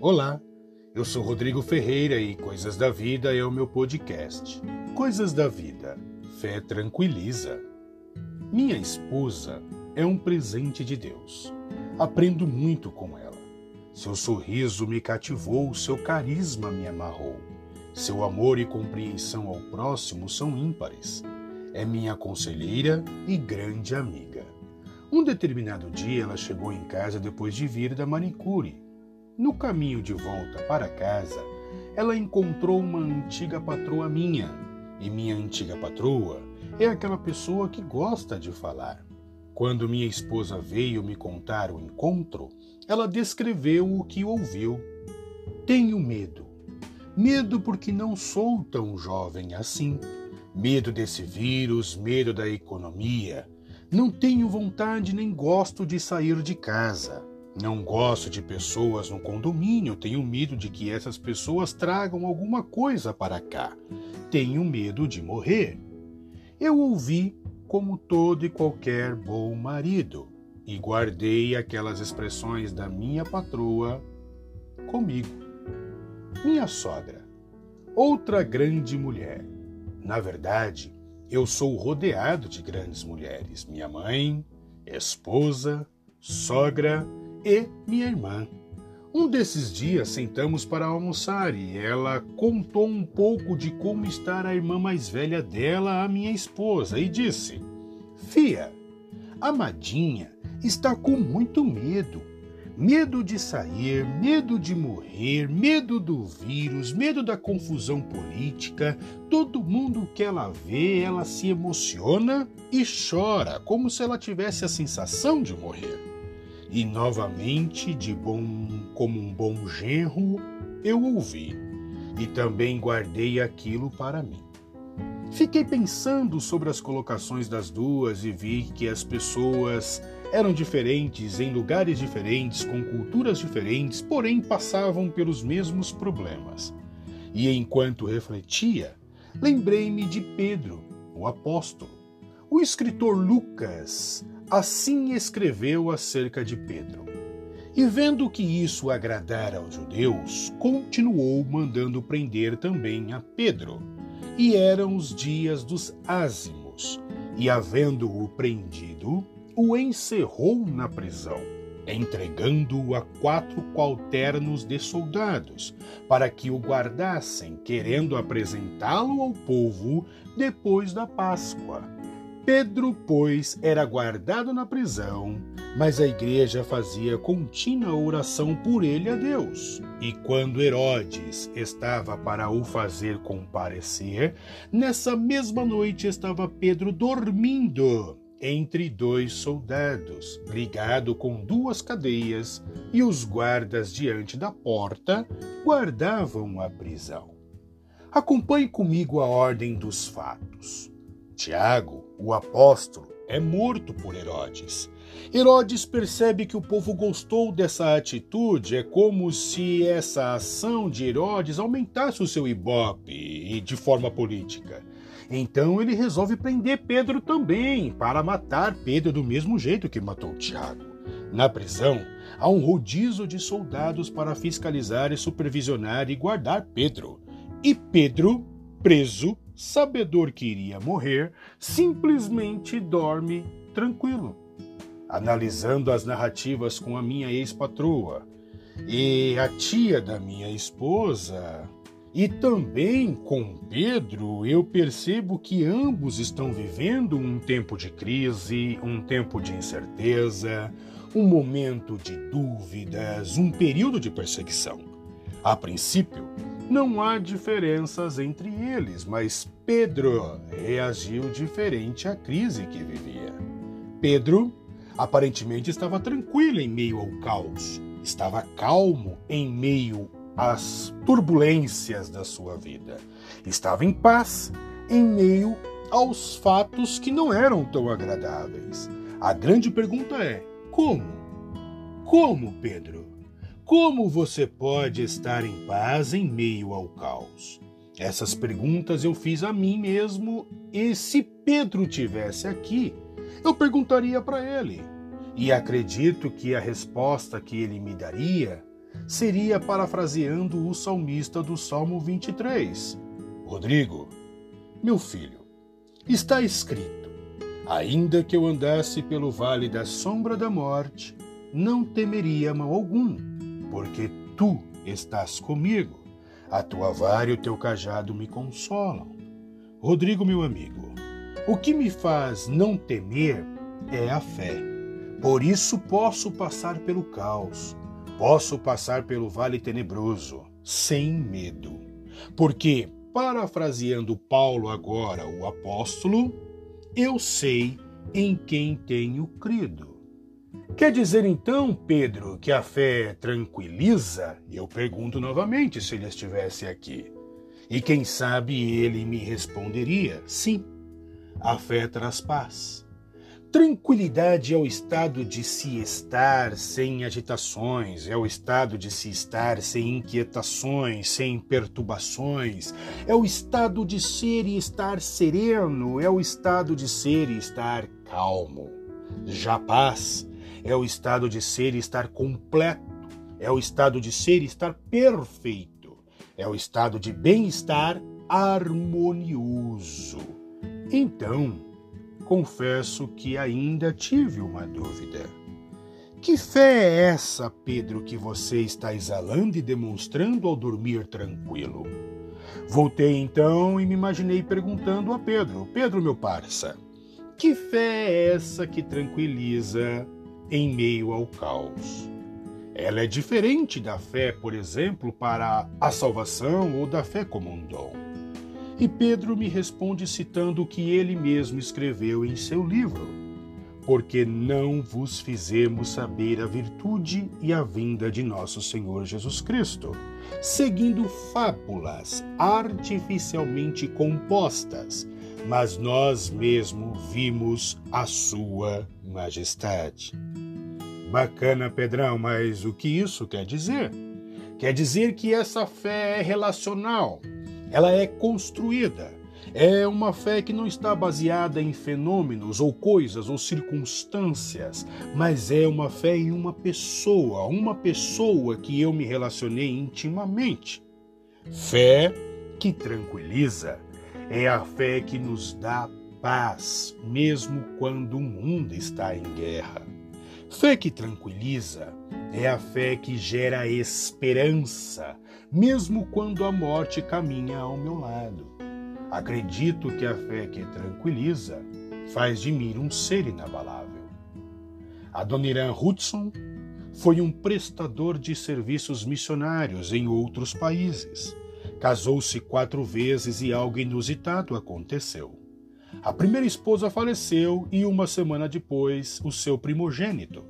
Olá, eu sou Rodrigo Ferreira e Coisas da Vida é o meu podcast. Coisas da Vida, fé tranquiliza. Minha esposa é um presente de Deus. Aprendo muito com ela. Seu sorriso me cativou, seu carisma me amarrou. Seu amor e compreensão ao próximo são ímpares. É minha conselheira e grande amiga. Um determinado dia ela chegou em casa depois de vir da manicure no caminho de volta para casa, ela encontrou uma antiga patroa minha. E minha antiga patroa é aquela pessoa que gosta de falar. Quando minha esposa veio me contar o encontro, ela descreveu o que ouviu. Tenho medo. Medo porque não sou tão jovem assim. Medo desse vírus, medo da economia. Não tenho vontade nem gosto de sair de casa. Não gosto de pessoas no condomínio, tenho medo de que essas pessoas tragam alguma coisa para cá. Tenho medo de morrer. Eu ouvi como todo e qualquer bom marido e guardei aquelas expressões da minha patroa comigo. Minha sogra, outra grande mulher. Na verdade, eu sou rodeado de grandes mulheres. Minha mãe, esposa, sogra e minha irmã. Um desses dias sentamos para almoçar e ela contou um pouco de como está a irmã mais velha dela, a minha esposa, e disse: Fia, a Madinha está com muito medo. Medo de sair, medo de morrer, medo do vírus, medo da confusão política. Todo mundo que ela vê, ela se emociona e chora, como se ela tivesse a sensação de morrer. E novamente, de bom como um bom genro, eu ouvi, e também guardei aquilo para mim. Fiquei pensando sobre as colocações das duas e vi que as pessoas eram diferentes em lugares diferentes, com culturas diferentes, porém passavam pelos mesmos problemas. E enquanto refletia, lembrei-me de Pedro, o apóstolo. O escritor Lucas assim escreveu acerca de Pedro. E vendo que isso agradara aos judeus, continuou mandando prender também a Pedro. E eram os dias dos ázimos, e havendo-o prendido, o encerrou na prisão, entregando-o a quatro qualternos de soldados, para que o guardassem, querendo apresentá-lo ao povo depois da Páscoa. Pedro, pois, era guardado na prisão, mas a igreja fazia contínua oração por ele a Deus. E quando Herodes estava para o fazer comparecer, nessa mesma noite estava Pedro dormindo entre dois soldados, ligado com duas cadeias, e os guardas diante da porta guardavam a prisão. Acompanhe comigo a ordem dos fatos. Tiago, o apóstolo, é morto por Herodes. Herodes percebe que o povo gostou dessa atitude, é como se essa ação de Herodes aumentasse o seu ibope de forma política. Então ele resolve prender Pedro também, para matar Pedro do mesmo jeito que matou Tiago. Na prisão, há um rodízio de soldados para fiscalizar e supervisionar e guardar Pedro. E Pedro, preso, sabedor que iria morrer, simplesmente dorme tranquilo. Analisando as narrativas com a minha ex-patroa e a tia da minha esposa, e também com Pedro, eu percebo que ambos estão vivendo um tempo de crise, um tempo de incerteza, um momento de dúvidas, um período de perseguição. A princípio, não há diferenças entre eles, mas Pedro reagiu diferente à crise que vivia. Pedro aparentemente estava tranquilo em meio ao caos, estava calmo em meio às turbulências da sua vida, estava em paz em meio aos fatos que não eram tão agradáveis. A grande pergunta é: como? Como, Pedro? Como você pode estar em paz em meio ao caos? Essas perguntas eu fiz a mim mesmo e se Pedro tivesse aqui, eu perguntaria para ele. E acredito que a resposta que ele me daria seria parafraseando o salmista do Salmo 23. Rodrigo, meu filho, está escrito: Ainda que eu andasse pelo vale da sombra da morte, não temeria mal algum, porque tu estás comigo. A tua vara e o teu cajado me consolam. Rodrigo, meu amigo, o que me faz não temer é a fé. Por isso posso passar pelo caos, posso passar pelo vale tenebroso, sem medo. Porque, parafraseando Paulo agora, o apóstolo, eu sei em quem tenho crido. Quer dizer então, Pedro, que a fé tranquiliza? Eu pergunto novamente se ele estivesse aqui. E quem sabe ele me responderia: sim, a fé traz paz. Tranquilidade é o estado de se estar sem agitações, é o estado de se estar sem inquietações, sem perturbações, é o estado de ser e estar sereno, é o estado de ser e estar calmo. Já paz é o estado de ser e estar completo, é o estado de ser e estar perfeito, é o estado de bem-estar harmonioso. Então, confesso que ainda tive uma dúvida. Que fé é essa, Pedro, que você está exalando e demonstrando ao dormir tranquilo? Voltei então e me imaginei perguntando a Pedro: Pedro, meu parça, que fé é essa que tranquiliza em meio ao caos? Ela é diferente da fé, por exemplo, para a salvação ou da fé como um dom. E Pedro me responde citando o que ele mesmo escreveu em seu livro: Porque não vos fizemos saber a virtude e a vinda de nosso Senhor Jesus Cristo, seguindo fábulas artificialmente compostas, mas nós mesmos vimos a Sua Majestade. Bacana, Pedrão, mas o que isso quer dizer? Quer dizer que essa fé é relacional ela é construída. É uma fé que não está baseada em fenômenos ou coisas ou circunstâncias, mas é uma fé em uma pessoa, uma pessoa que eu me relacionei intimamente. Fé que tranquiliza é a fé que nos dá paz, mesmo quando o mundo está em guerra. Fé que tranquiliza é a fé que gera esperança, mesmo quando a morte caminha ao meu lado. Acredito que a fé que tranquiliza faz de mim um ser inabalável. Adoniran Hudson foi um prestador de serviços missionários em outros países. Casou-se quatro vezes e algo inusitado aconteceu. A primeira esposa faleceu e uma semana depois o seu primogênito,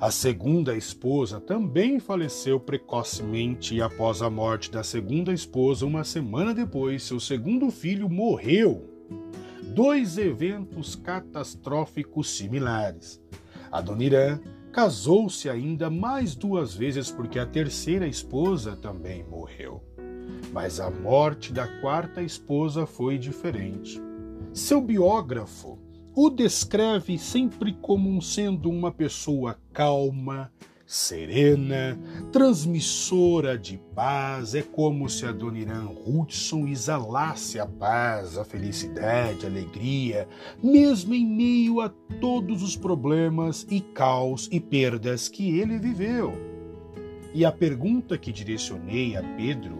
a segunda esposa também faleceu precocemente e após a morte da segunda esposa, uma semana depois, seu segundo filho morreu. Dois eventos catastróficos similares. Adoniran casou-se ainda mais duas vezes porque a terceira esposa também morreu. Mas a morte da quarta esposa foi diferente. Seu biógrafo o descreve sempre como sendo uma pessoa calma, serena, transmissora de paz. É como se a Dona Irã Hudson exalasse a paz, a felicidade, a alegria, mesmo em meio a todos os problemas e caos e perdas que ele viveu. E a pergunta que direcionei a Pedro,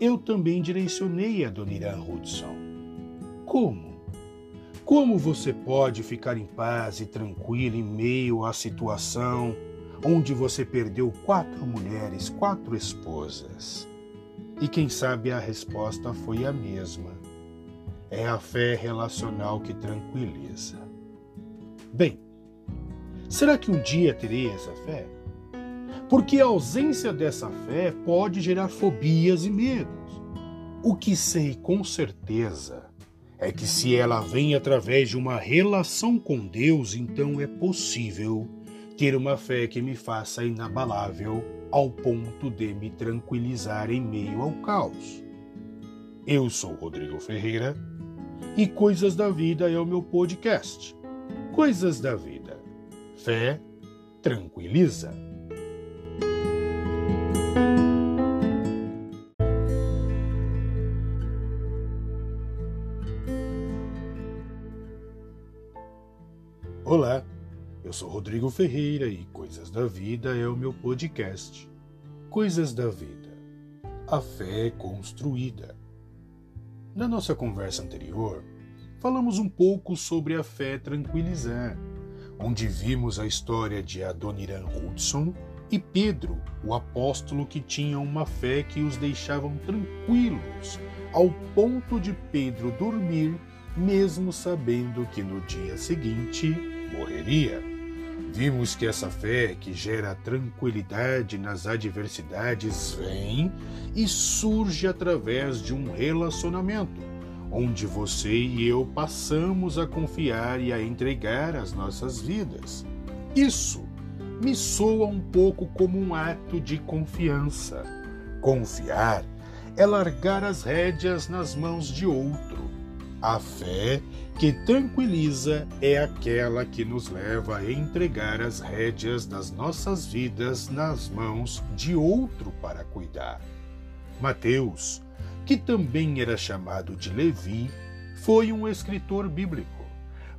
eu também direcionei a Dona Irã Hudson. Como? Como você pode ficar em paz e tranquilo em meio à situação onde você perdeu quatro mulheres, quatro esposas? E quem sabe a resposta foi a mesma. É a fé relacional que tranquiliza. Bem, será que um dia terei essa fé? Porque a ausência dessa fé pode gerar fobias e medos. O que sei com certeza é que se ela vem através de uma relação com Deus, então é possível ter uma fé que me faça inabalável ao ponto de me tranquilizar em meio ao caos. Eu sou Rodrigo Ferreira e Coisas da Vida é o meu podcast. Coisas da Vida. Fé tranquiliza. Sou Rodrigo Ferreira e Coisas da Vida é o meu podcast. Coisas da Vida. A fé é construída. Na nossa conversa anterior, falamos um pouco sobre a fé tranquilizar, onde vimos a história de Adoniran Hudson e Pedro, o apóstolo que tinha uma fé que os deixavam tranquilos, ao ponto de Pedro dormir, mesmo sabendo que no dia seguinte morreria. Vimos que essa fé que gera tranquilidade nas adversidades vem e surge através de um relacionamento, onde você e eu passamos a confiar e a entregar as nossas vidas. Isso me soa um pouco como um ato de confiança. Confiar é largar as rédeas nas mãos de outro. A fé que tranquiliza é aquela que nos leva a entregar as rédeas das nossas vidas nas mãos de outro para cuidar. Mateus, que também era chamado de Levi, foi um escritor bíblico,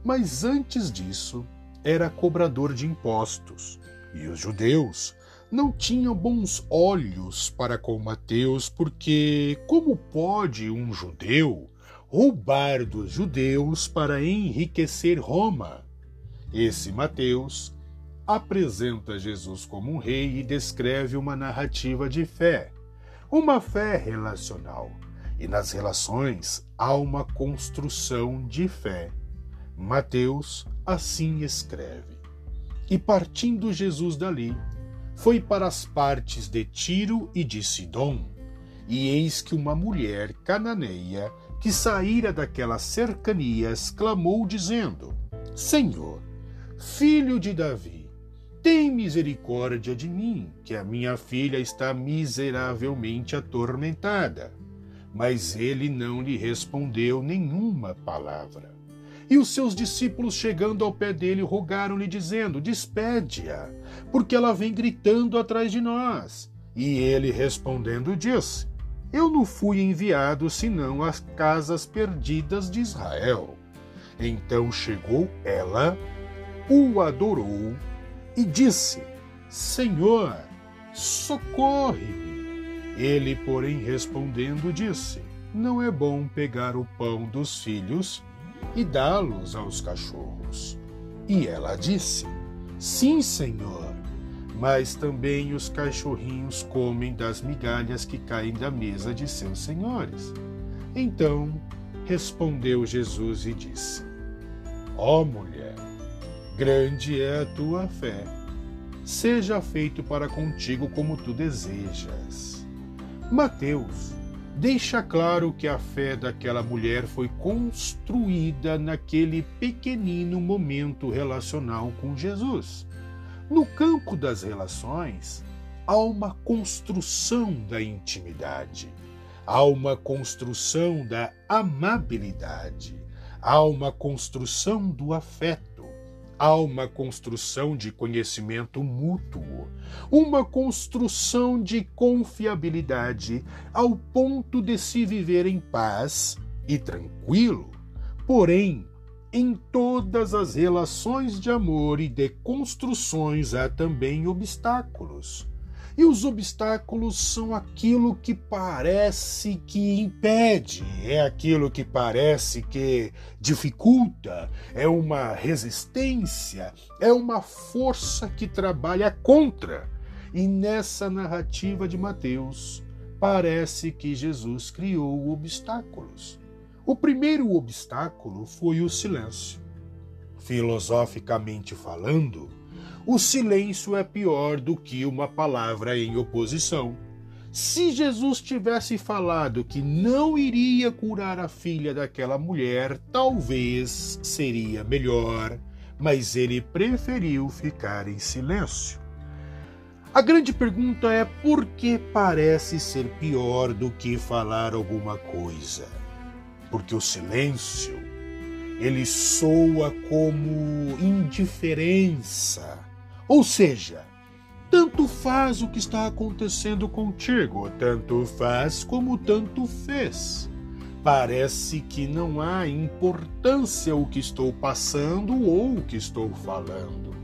mas antes disso era cobrador de impostos, e os judeus não tinham bons olhos para com Mateus, porque como pode um judeu roubar dos judeus para enriquecer Roma. Esse Mateus apresenta Jesus como um rei e descreve uma narrativa de fé, uma fé relacional. E nas relações há uma construção de fé. Mateus assim escreve. E partindo Jesus dali, foi para as partes de Tiro e de Sidom, e eis que uma mulher cananeia que saíra daquelas cercanias, clamou, dizendo: Senhor, filho de Davi, tem misericórdia de mim, que a minha filha está miseravelmente atormentada. Mas ele não lhe respondeu nenhuma palavra. E os seus discípulos, chegando ao pé dele, rogaram-lhe, dizendo: Despede-a, porque ela vem gritando atrás de nós. E ele respondendo disse: eu não fui enviado senão às casas perdidas de Israel. Então chegou ela, o adorou e disse: Senhor, socorre-me. Ele, porém, respondendo, disse: Não é bom pegar o pão dos filhos e dá-los aos cachorros. E ela disse: Sim, Senhor mas também os cachorrinhos comem das migalhas que caem da mesa de seus senhores. Então respondeu Jesus e disse: Ó oh, mulher, grande é a tua fé. Seja feito para contigo como tu desejas. Mateus deixa claro que a fé daquela mulher foi construída naquele pequenino momento relacional com Jesus. No campo das relações, há uma construção da intimidade, há uma construção da amabilidade, há uma construção do afeto, há uma construção de conhecimento mútuo, uma construção de confiabilidade ao ponto de se viver em paz e tranquilo, porém em todas as relações de amor e de construções há também obstáculos. E os obstáculos são aquilo que parece que impede, é aquilo que parece que dificulta, é uma resistência, é uma força que trabalha contra. E nessa narrativa de Mateus, parece que Jesus criou obstáculos. O primeiro obstáculo foi o silêncio. Filosoficamente falando, o silêncio é pior do que uma palavra em oposição. Se Jesus tivesse falado que não iria curar a filha daquela mulher, talvez seria melhor, mas ele preferiu ficar em silêncio. A grande pergunta é por que parece ser pior do que falar alguma coisa? Porque o silêncio ele soa como indiferença. Ou seja, tanto faz o que está acontecendo contigo, tanto faz como tanto fez. Parece que não há importância o que estou passando ou o que estou falando.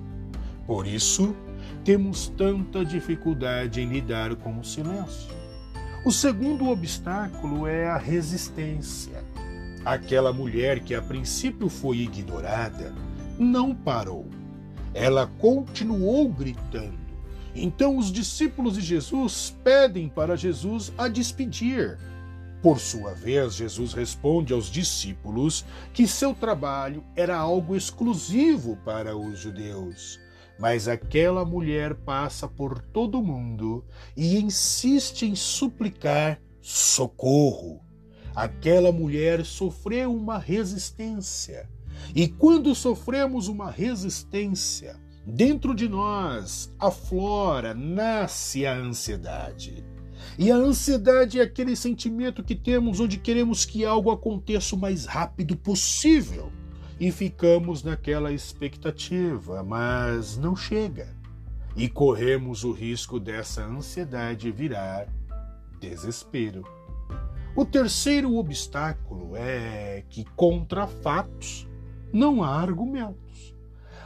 Por isso, temos tanta dificuldade em lidar com o silêncio. O segundo obstáculo é a resistência. Aquela mulher que a princípio foi ignorada não parou. Ela continuou gritando. Então os discípulos de Jesus pedem para Jesus a despedir. Por sua vez, Jesus responde aos discípulos que seu trabalho era algo exclusivo para os judeus. Mas aquela mulher passa por todo mundo e insiste em suplicar socorro. Aquela mulher sofreu uma resistência. E quando sofremos uma resistência, dentro de nós aflora, nasce a ansiedade. E a ansiedade é aquele sentimento que temos onde queremos que algo aconteça o mais rápido possível e ficamos naquela expectativa, mas não chega. E corremos o risco dessa ansiedade virar desespero. O terceiro obstáculo é que contra fatos não há argumentos.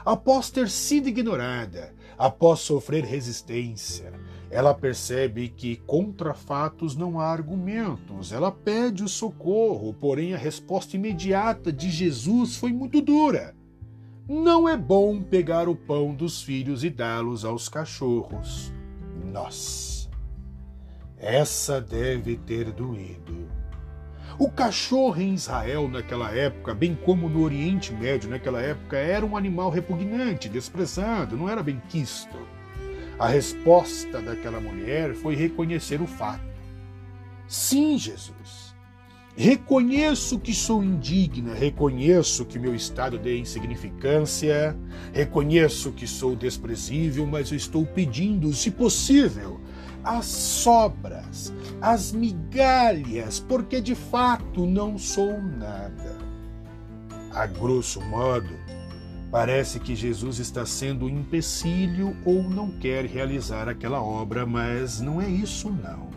Após ter sido ignorada, após sofrer resistência, ela percebe que contra fatos não há argumentos. Ela pede o socorro, porém a resposta imediata de Jesus foi muito dura. Não é bom pegar o pão dos filhos e dá-los aos cachorros. Nossa, essa deve ter doído. O cachorro em Israel naquela época, bem como no Oriente Médio naquela época, era um animal repugnante, desprezado, não era bem quisto. A resposta daquela mulher foi reconhecer o fato. Sim, Jesus. Reconheço que sou indigna, reconheço que meu estado de insignificância, reconheço que sou desprezível, mas eu estou pedindo, se possível, as sobras, as migalhas, porque de fato não sou nada. A grosso modo, Parece que Jesus está sendo um empecilho ou não quer realizar aquela obra, mas não é isso não.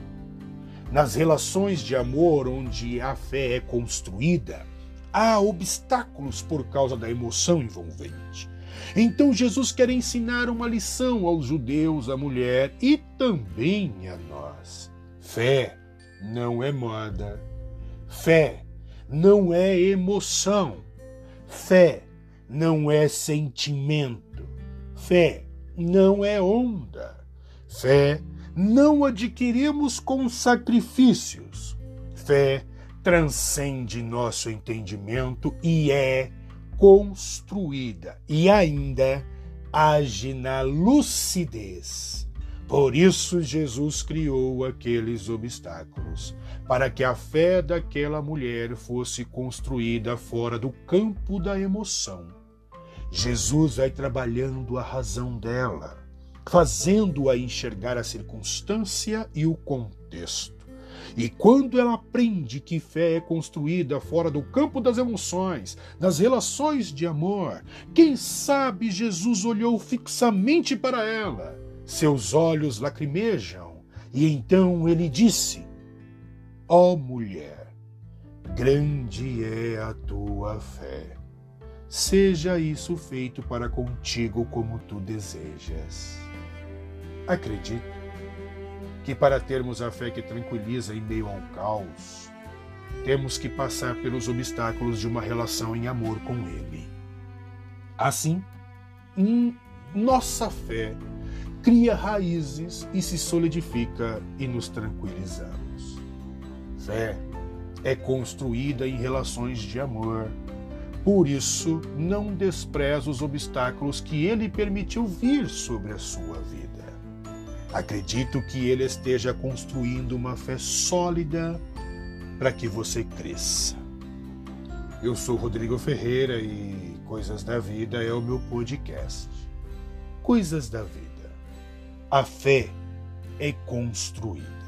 Nas relações de amor onde a fé é construída, há obstáculos por causa da emoção envolvente. Então Jesus quer ensinar uma lição aos judeus, à mulher e também a nós. Fé não é moda. Fé não é emoção. Fé não é sentimento. Fé não é onda. Fé não adquirimos com sacrifícios. Fé transcende nosso entendimento e é construída e ainda age na lucidez. Por isso Jesus criou aqueles obstáculos para que a fé daquela mulher fosse construída fora do campo da emoção. Jesus vai trabalhando a razão dela, fazendo-a enxergar a circunstância e o contexto. E quando ela aprende que fé é construída fora do campo das emoções, das relações de amor, quem sabe Jesus olhou fixamente para ela, seus olhos lacrimejam, e então ele disse: Ó oh, mulher, grande é a tua fé. Seja isso feito para contigo como tu desejas. Acredito que para termos a fé que tranquiliza em meio ao caos, temos que passar pelos obstáculos de uma relação em amor com Ele. Assim, nossa fé cria raízes e se solidifica e nos tranquilizamos fé é construída em relações de amor. Por isso, não despreza os obstáculos que ele permitiu vir sobre a sua vida. Acredito que ele esteja construindo uma fé sólida para que você cresça. Eu sou Rodrigo Ferreira e Coisas da Vida é o meu podcast. Coisas da Vida. A fé é construída.